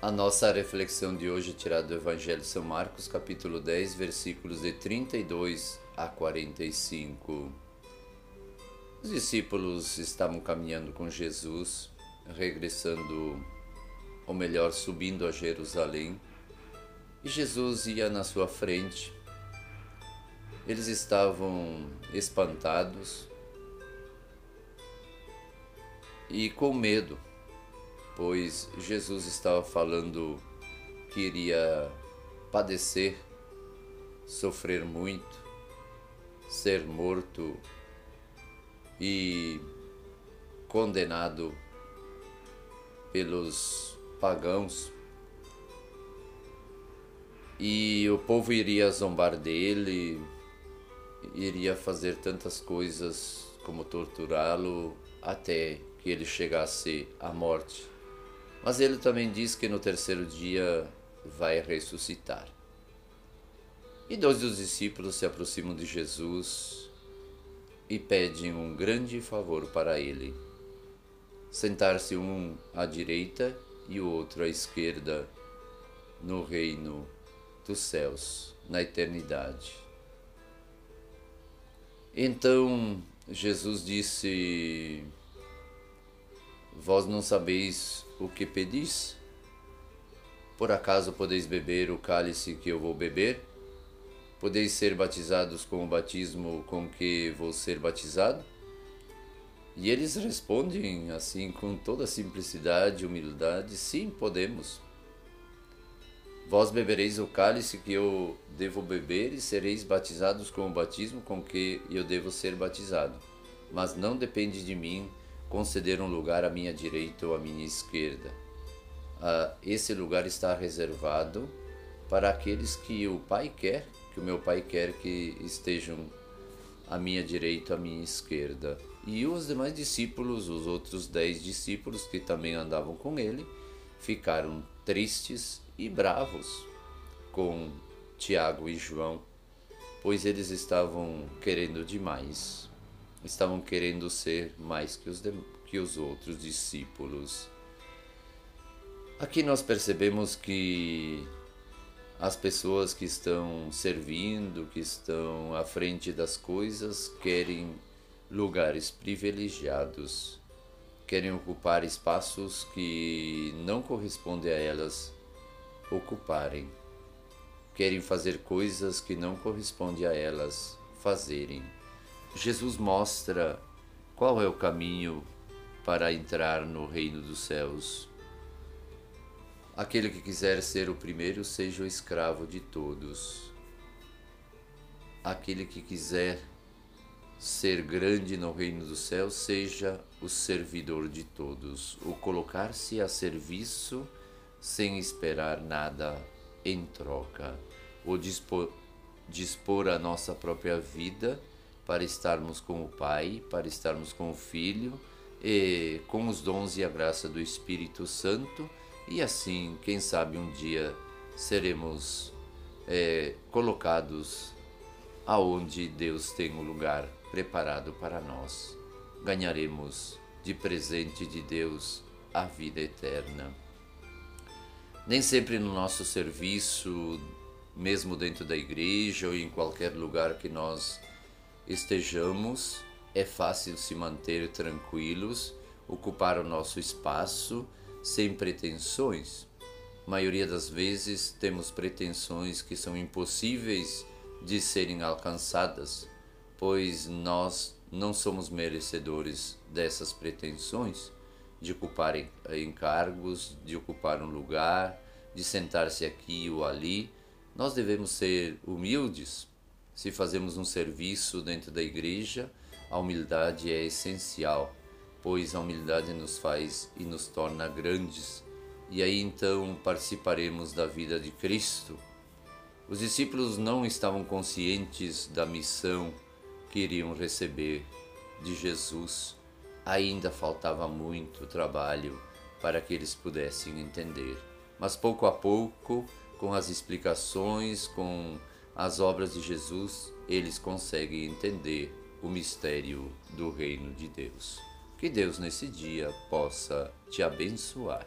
A nossa reflexão de hoje é tirada do Evangelho de São Marcos, capítulo 10, versículos de 32 a 45. Os discípulos estavam caminhando com Jesus, regressando, ou melhor, subindo a Jerusalém, e Jesus ia na sua frente. Eles estavam espantados e com medo pois Jesus estava falando que iria padecer, sofrer muito, ser morto e condenado pelos pagãos. E o povo iria zombar dele, iria fazer tantas coisas como torturá-lo até que ele chegasse à morte. Mas ele também diz que no terceiro dia vai ressuscitar. E dois dos discípulos se aproximam de Jesus e pedem um grande favor para ele: sentar-se um à direita e o outro à esquerda no reino dos céus, na eternidade. Então Jesus disse: Vós não sabeis o que pedis? Por acaso podeis beber o cálice que eu vou beber? Podeis ser batizados com o batismo com que vou ser batizado? E eles respondem assim com toda simplicidade e humildade: Sim, podemos. Vós bebereis o cálice que eu devo beber e sereis batizados com o batismo com que eu devo ser batizado. Mas não depende de mim conceder um lugar à minha direita ou à minha esquerda. Ah, esse lugar está reservado para aqueles que o Pai quer, que o meu Pai quer que estejam à minha direita, à minha esquerda. E os demais discípulos, os outros dez discípulos que também andavam com ele, ficaram tristes e bravos com Tiago e João, pois eles estavam querendo demais estavam querendo ser mais que os, que os outros discípulos. Aqui nós percebemos que as pessoas que estão servindo, que estão à frente das coisas, querem lugares privilegiados, querem ocupar espaços que não correspondem a elas ocuparem, querem fazer coisas que não correspondem a elas fazerem. Jesus mostra qual é o caminho para entrar no reino dos céus. Aquele que quiser ser o primeiro, seja o escravo de todos. Aquele que quiser ser grande no reino dos céus, seja o servidor de todos, o colocar-se a serviço sem esperar nada em troca, o dispor, dispor a nossa própria vida para estarmos com o Pai, para estarmos com o Filho, e com os dons e a graça do Espírito Santo, e assim, quem sabe um dia seremos é, colocados aonde Deus tem um lugar preparado para nós. Ganharemos de presente de Deus a vida eterna. Nem sempre no nosso serviço, mesmo dentro da igreja ou em qualquer lugar que nós estejamos, é fácil se manter tranquilos, ocupar o nosso espaço sem pretensões. A maioria das vezes temos pretensões que são impossíveis de serem alcançadas, pois nós não somos merecedores dessas pretensões de ocupar encargos, de ocupar um lugar, de sentar-se aqui ou ali. Nós devemos ser humildes se fazemos um serviço dentro da igreja, a humildade é essencial, pois a humildade nos faz e nos torna grandes, e aí então participaremos da vida de Cristo. Os discípulos não estavam conscientes da missão que iriam receber de Jesus. Ainda faltava muito trabalho para que eles pudessem entender. Mas pouco a pouco, com as explicações, com as obras de Jesus, eles conseguem entender o mistério do reino de Deus. Que Deus nesse dia possa te abençoar.